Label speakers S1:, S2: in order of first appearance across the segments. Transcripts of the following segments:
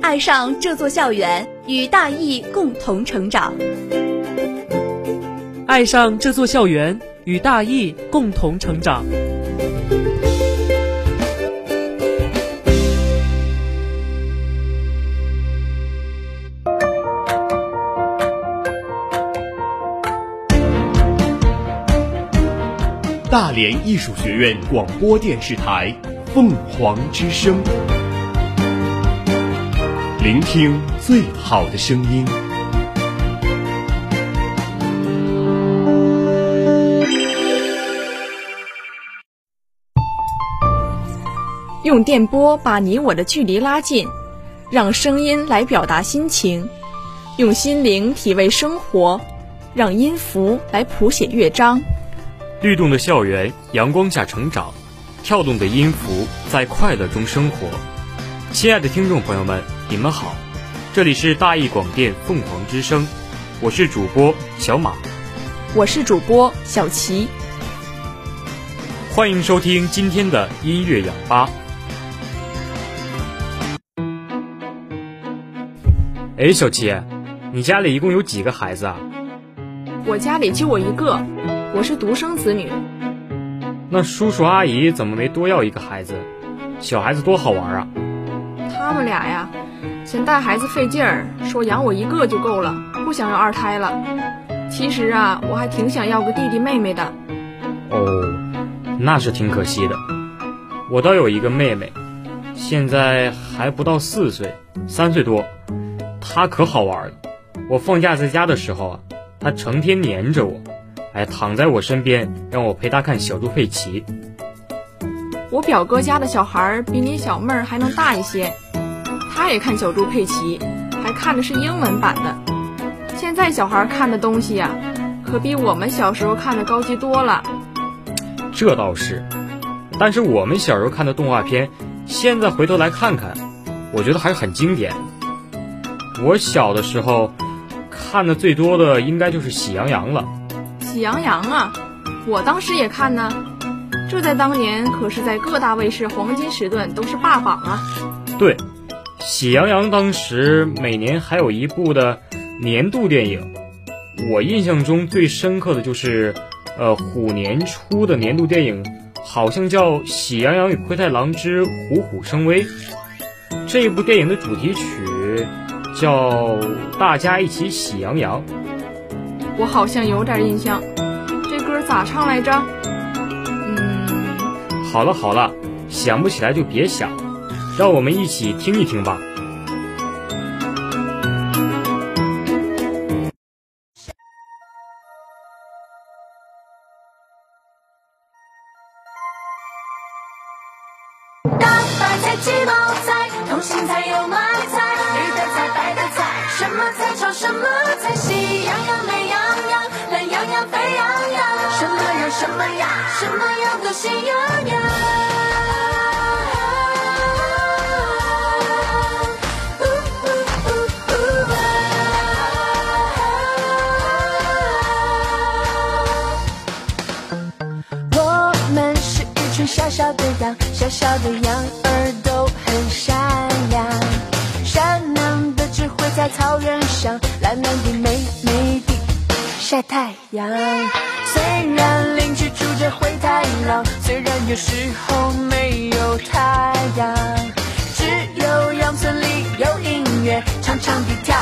S1: 爱上这座校园，与大艺共同成长。
S2: 爱上这座校园，与大艺共同成长。
S3: 大连艺术学院广播电视台《凤凰之声》，聆听最好的声音。
S4: 用电波把你我的距离拉近，让声音来表达心情；用心灵体味生活，让音符来谱写乐章。
S5: 律动的校园，阳光下成长；跳动的音符，在快乐中生活。亲爱的听众朋友们，你们好，这里是大义广电凤凰之声，我是主播小马，
S4: 我是主播小齐，
S5: 欢迎收听今天的音乐氧吧。哎，小齐，你家里一共有几个孩子啊？
S4: 我家里就我一个。我是独生子女，
S5: 那叔叔阿姨怎么没多要一个孩子？小孩子多好玩啊！
S4: 他们俩呀，嫌带孩子费劲儿，说养我一个就够了，不想要二胎了。其实啊，我还挺想要个弟弟妹妹的。
S5: 哦，那是挺可惜的。我倒有一个妹妹，现在还不到四岁，三岁多。她可好玩了。我放假在家的时候啊，她成天黏着我。哎，躺在我身边，让我陪她看小猪佩奇。
S4: 我表哥家的小孩比你小妹儿还能大一些，他也看小猪佩奇，还看的是英文版的。现在小孩看的东西呀，可比我们小时候看的高级多了。
S5: 这倒是，但是我们小时候看的动画片，现在回头来看看，我觉得还是很经典。我小的时候看的最多的应该就是《喜羊羊》了。
S4: 喜羊羊啊，我当时也看呢。这在当年可是在各大卫视黄金时段都是霸榜啊。
S5: 对，喜羊羊当时每年还有一部的年度电影，我印象中最深刻的就是，呃，虎年初的年度电影，好像叫《喜羊羊与灰太狼之虎虎生威》。这一部电影的主题曲叫《大家一起喜羊羊》。
S4: 我好像有点印象，这歌咋唱来着？
S5: 嗯，好了好了，想不起来就别想，让我们一起听一听吧。
S6: 的羊，小小的羊儿都很善良，善良的只会在草原上懒懒地、美美的晒太阳。虽然邻居住着灰太狼，虽然有时候没有太阳，只有羊村里有音乐，唱唱的
S4: 跳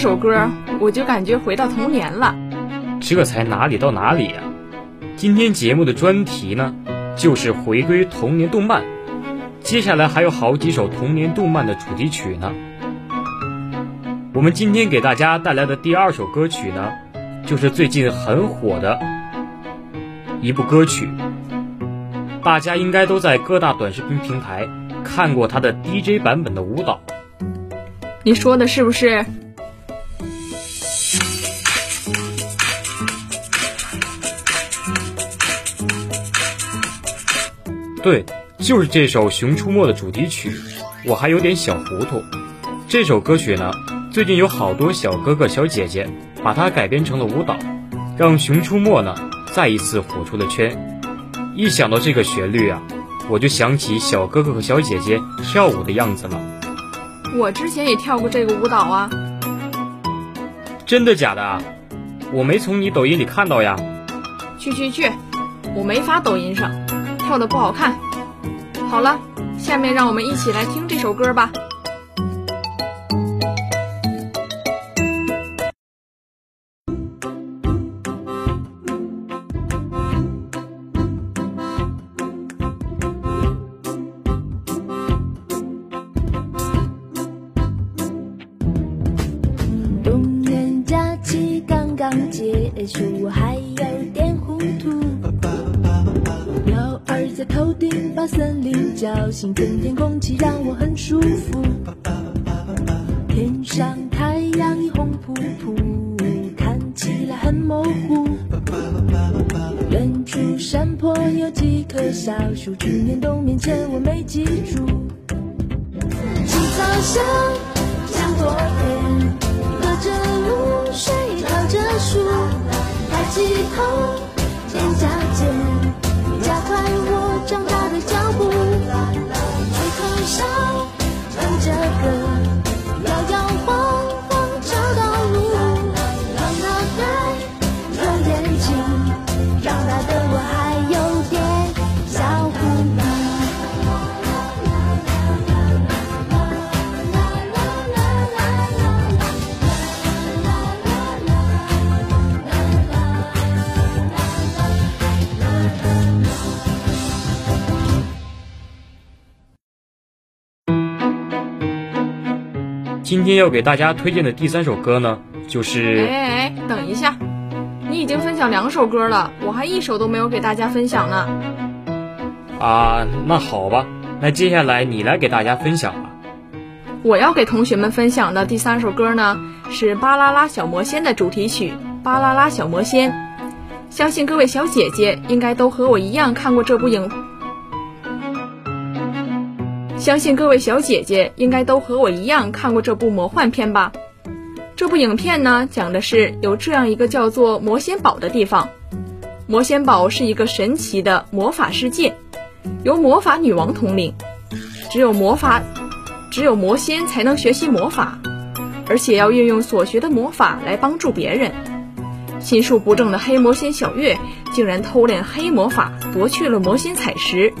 S4: 首歌，我就感觉回到童年了。
S5: 这才哪里到哪里呀、今天节目的专题呢，就是回归童年动漫。接下来还有好几首童年动漫的主题曲呢。我们今天给大家带来的第二首歌曲呢，就是最近很火的一部歌曲，大家应该都在各大短视频平台看过它的 DJ 版本的舞蹈。
S4: 你说的是不是？
S5: 对，就是这首《熊出没》的主题曲，我还有点小糊涂。这首歌曲呢，最近有好多小哥哥小姐姐把它改编成了舞蹈，让《熊出没》呢再一次火出了圈。一想到这个旋律啊，我就想起小哥哥和小姐姐跳舞的样子了。
S4: 我之前也跳过这个舞蹈啊。
S5: 真的假的啊？我没从你抖音里看到呀。
S4: 去去去，我没发抖音上，跳的不好看。好了，下面让我们一起来听这首歌吧。
S5: 天要给大家推荐的第三首歌呢，就
S4: 哎
S5: 是
S4: 哎哎，等一下，你已经分享两首歌了，我还一首都没有给大家分享呢。
S5: 啊，那好吧，那接下来你来给大家分享吧。
S4: 我要给同学们分享的第三首歌呢，是《巴啦啦小魔仙》的主题曲《巴啦啦小魔仙》。相信各位小姐姐应该都和我一样看过这部影，相信各位小姐姐应该都和我一样看过这部魔幻片吧。这部影片呢，讲的是有这样一个叫做魔仙堡的地方，魔仙堡是一个神奇的魔法世界，由魔法女王统领，只有魔法，只有魔仙才能学习魔法，而且要运用所学的魔法来帮助别人。心术不正的黑魔仙小月竟然偷练黑魔法，夺去了魔仙彩石，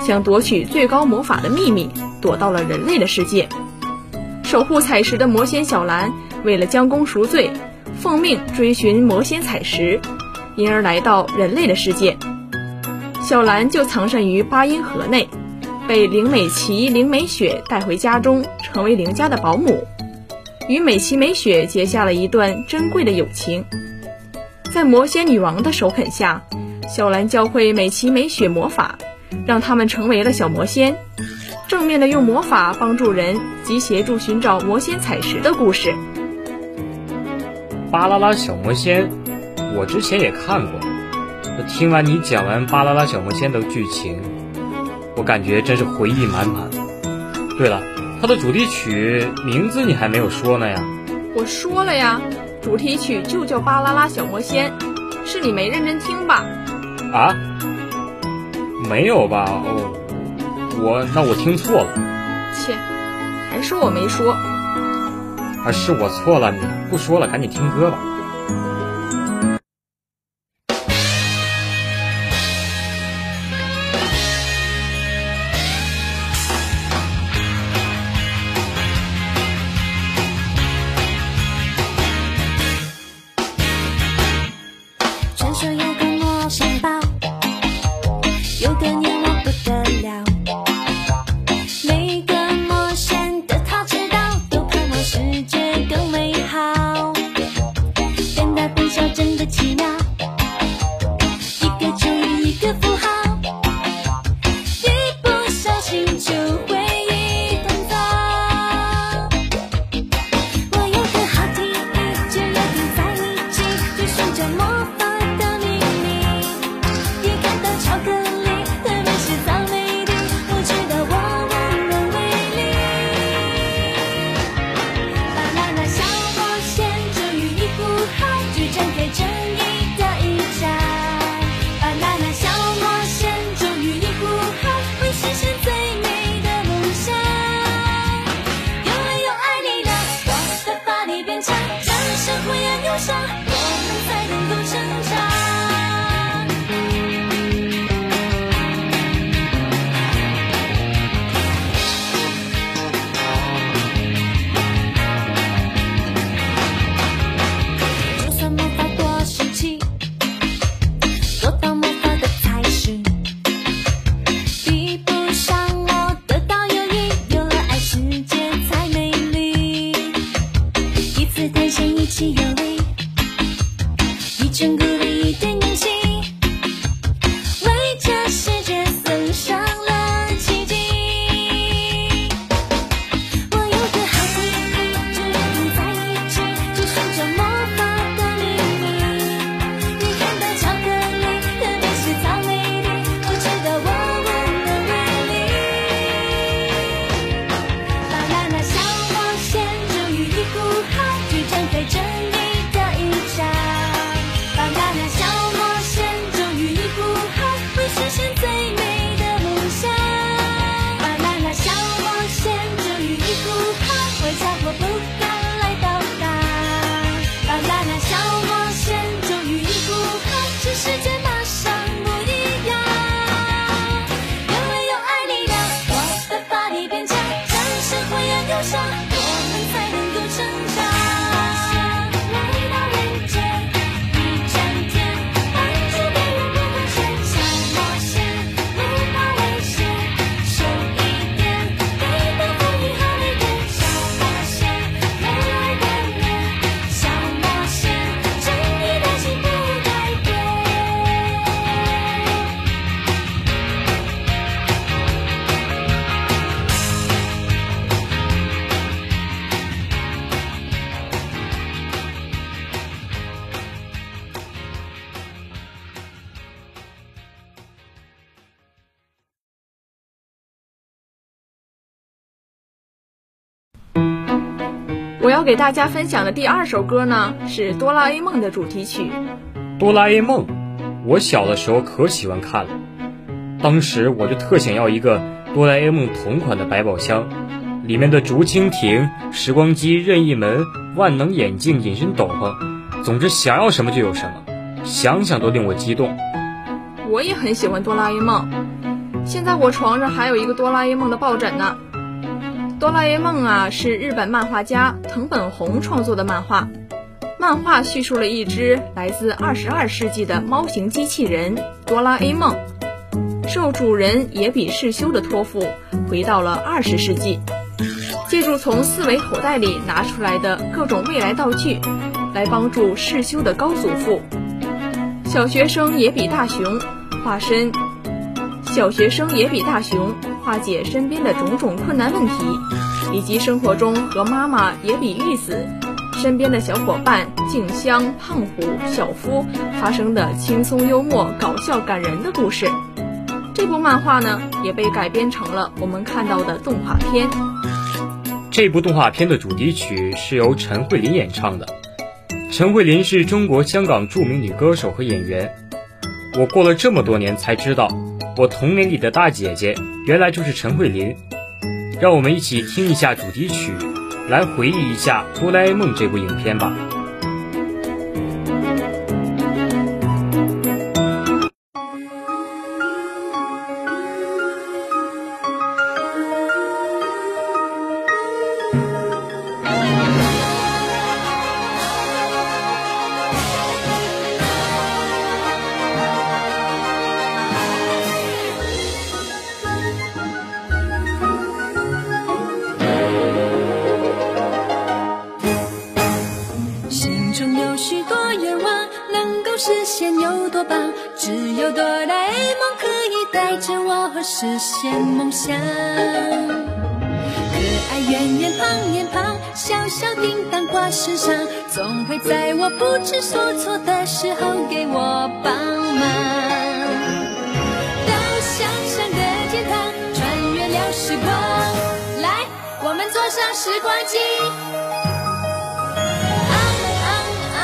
S4: 想夺取最高魔法的秘密，躲到了人类的世界。守护彩石的魔仙小兰为了将功赎罪，奉命追寻魔仙彩石，因而来到人类的世界。小兰就藏身于八音盒内，被灵美琪、灵美雪带回家中，成为灵家的保姆，与美琪、美雪结下了一段珍贵的友情。在魔仙女王的首肯下，小兰教会美琪、美雪魔法，让他们成为了小魔仙，正面的用魔法帮助人及协助寻找魔仙彩石的故事。
S7: 巴啦啦小魔仙，我之前也看过。听完你讲完巴啦啦小魔仙的剧情，我感觉真是回忆满满。对了，它的主题曲名字你还没有说呢呀？
S4: 我说了呀。主题曲就叫《巴啦啦小魔仙》，是你没认真听吧？
S7: 啊？没有吧？哦，我那我听错了。
S4: 切，还是我没说。
S7: 啊，是我错了，你不说了，赶紧听歌吧。
S4: 我要给大家分享的第二首歌呢，是《哆啦 A 梦》的主题曲。
S7: 哆啦 A 梦，
S5: 我小的时候可喜欢看了，当时我就特想要一个哆啦 A 梦同款的百宝箱，里面的竹蜻蜓、时光机、任意门、万能眼镜、隐身斗篷，总之想要什么就有什么，想想都令我激动。
S4: 我也很喜欢哆啦 A 梦，现在我床上还有一个哆啦 A 梦的抱枕呢。哆啦 A 梦啊，是日本漫画家藤本弘创作的漫画。漫画叙述了一只来自二十二世纪的猫型机器人哆啦 A 梦，受主人野比世修的托付，回到了二十世纪，借助从四维口袋里拿出来的各种未来道具，来帮助世修的高祖父小学生野比大雄化身。小学生野比大雄化解身边的种种困难问题，以及生活中和妈妈也比玉子、身边的小伙伴静香、胖虎、小夫发生的轻松幽默、搞笑感人的故事。这部漫画呢，也被改编成了我们看到的动画片。
S5: 这部动画片的主题曲是由陈慧琳演唱的。陈慧琳是中国香港著名女歌手和演员。我过了这么多年才知道。我童年里的大姐姐，原来就是陈慧琳。让我们一起听一下主题曲，来回忆一下《哆啦 A 梦》这部影片吧。
S7: 小叮当挂身上，总会在我不知所措的时候给我帮忙。到想象的天堂，穿越了时光，来，我们坐上时光机。啊啊啊！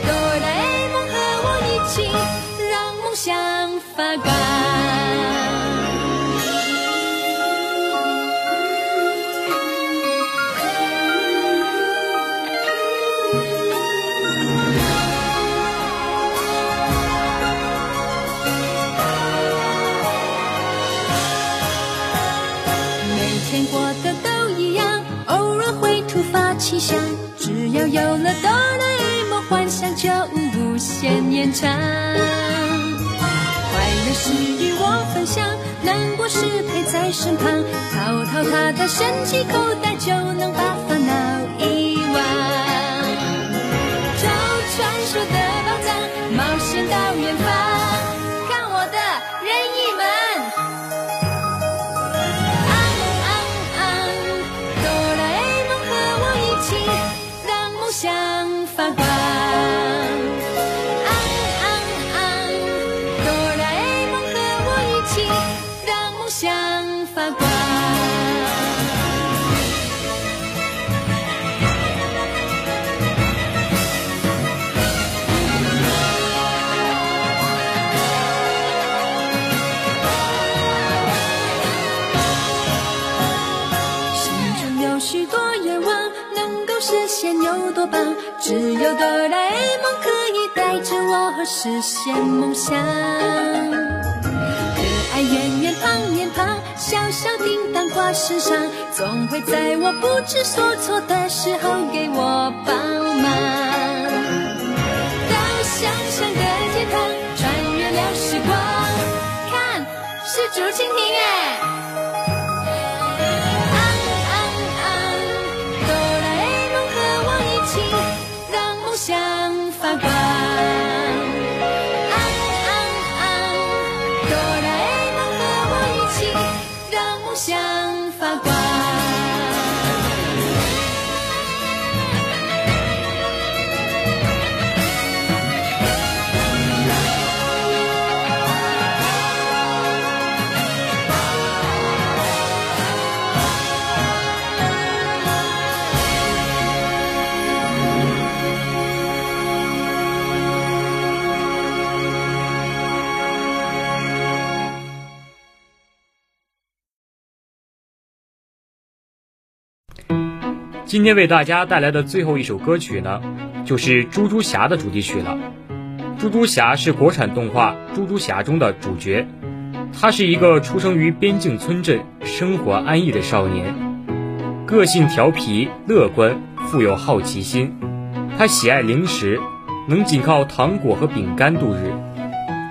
S7: 哆啦 A 梦和我一起，让梦想发光。奇想，只要有了哆啦 A 梦，幻想就无限延长。快乐时与我分享，难过时陪在身旁，淘淘他的神奇口袋，就能把实现梦想。可爱圆圆胖脸庞，小小叮当挂身上，总会在我不知所措的时候给我帮忙。到想象的天堂，穿越了时光，看，是竹蜻蜓哎。
S5: 今天为大家带来的最后一首歌曲呢，就是《猪猪侠》的主题曲了。猪猪侠是国产动画《猪猪侠》中的主角，他是一个出生于边境村镇、生活安逸的少年，个性调皮、乐观，富有好奇心。他喜爱零食，能仅靠糖果和饼干度日。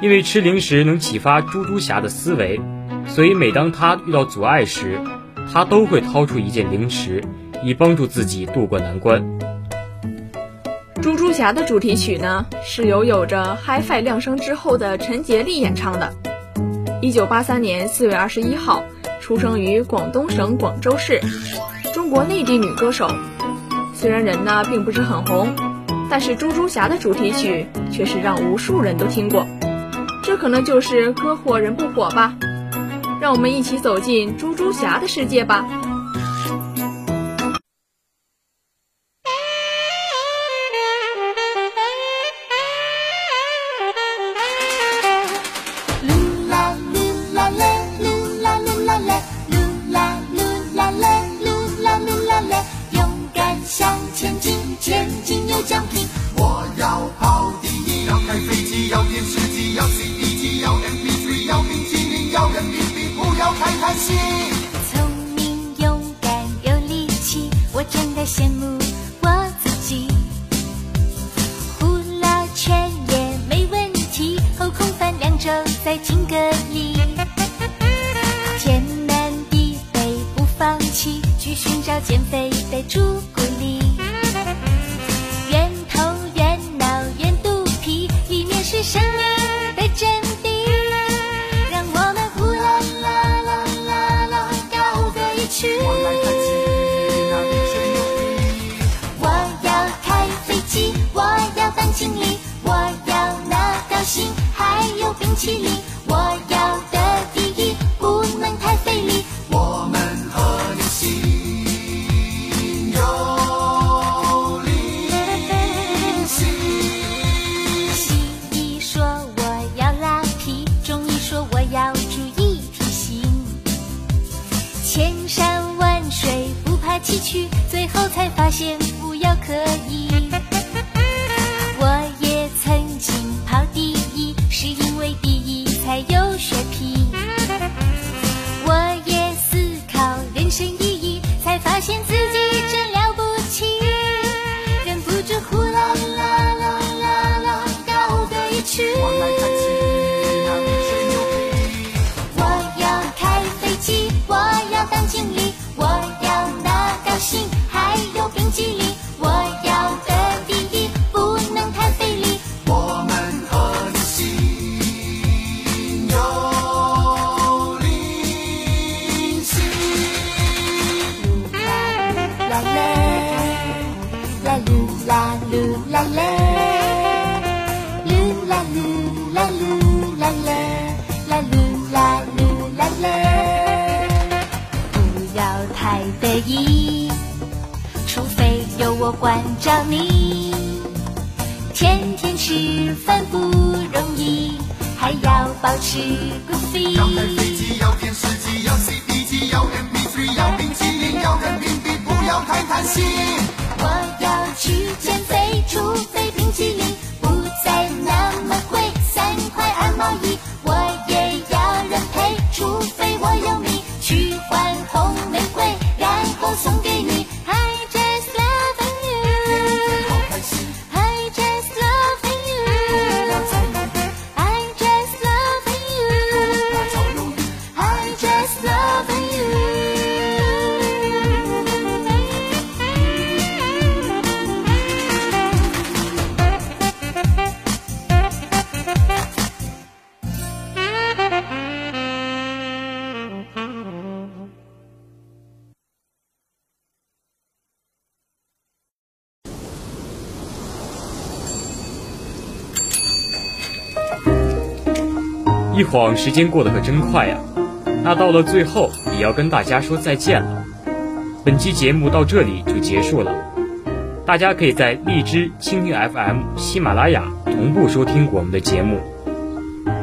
S5: 因为吃零食能启发猪猪侠的思维，所以每当他遇到阻碍时，他都会掏出一件零食，以帮助自己渡过难关。
S4: 猪猪侠的主题曲呢，是由有着 HiFi 亮声之后的陈洁丽演唱的。一九八三年四月二十一号，出生于广东省广州市，中国内地女歌手。虽然人呢并不是很红，但是猪猪侠的主题曲却是让无数人都听过。这可能就是歌火人不火吧。让我们一起走进猪猪侠的世界吧。
S8: 要
S6: 减肥。太得意，除非有我关照你。天天吃饭不容易，还要保持 good
S8: 要开
S6: feet。
S8: 飞机，要电视机，要 CD 机，要 MP3，要冰淇淋，要人民币，不要太贪心。
S6: 我要去减肥，除非冰淇淋
S5: 一晃时间过得可真快呀！那到了最后，也要跟大家说再见了。本期节目到这里就结束了，大家可以在荔枝、蜻蜓 FM、喜马拉雅同步收听我们的节目。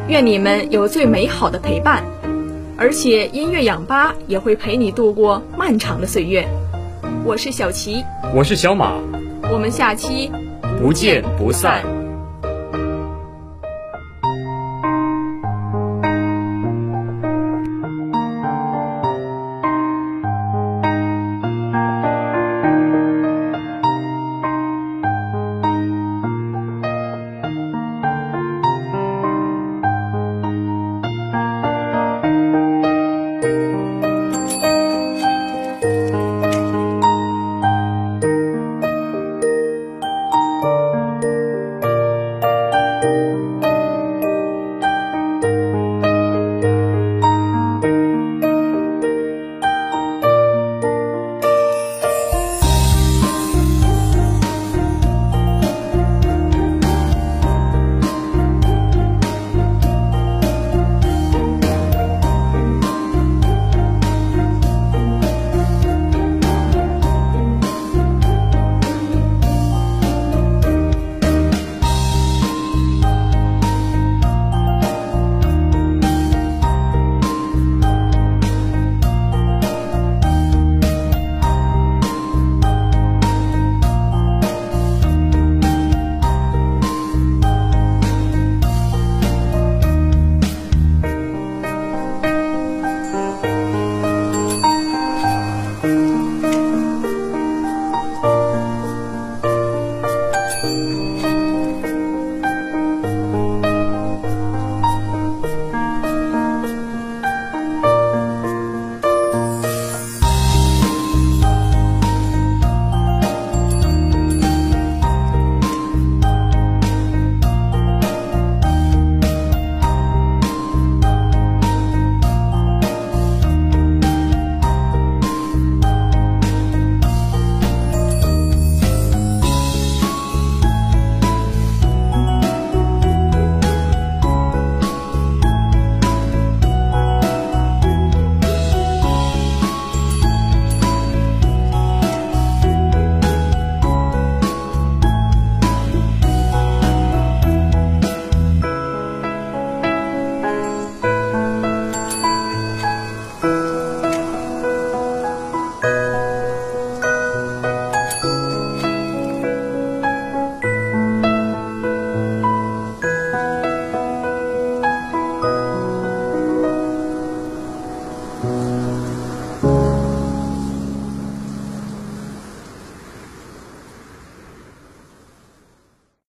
S4: 愿你们有最美好的陪伴，而且音乐氧吧也会陪你度过漫长的岁月。我是小齐，
S5: 我是小马，
S4: 我们下期
S5: 不见不散。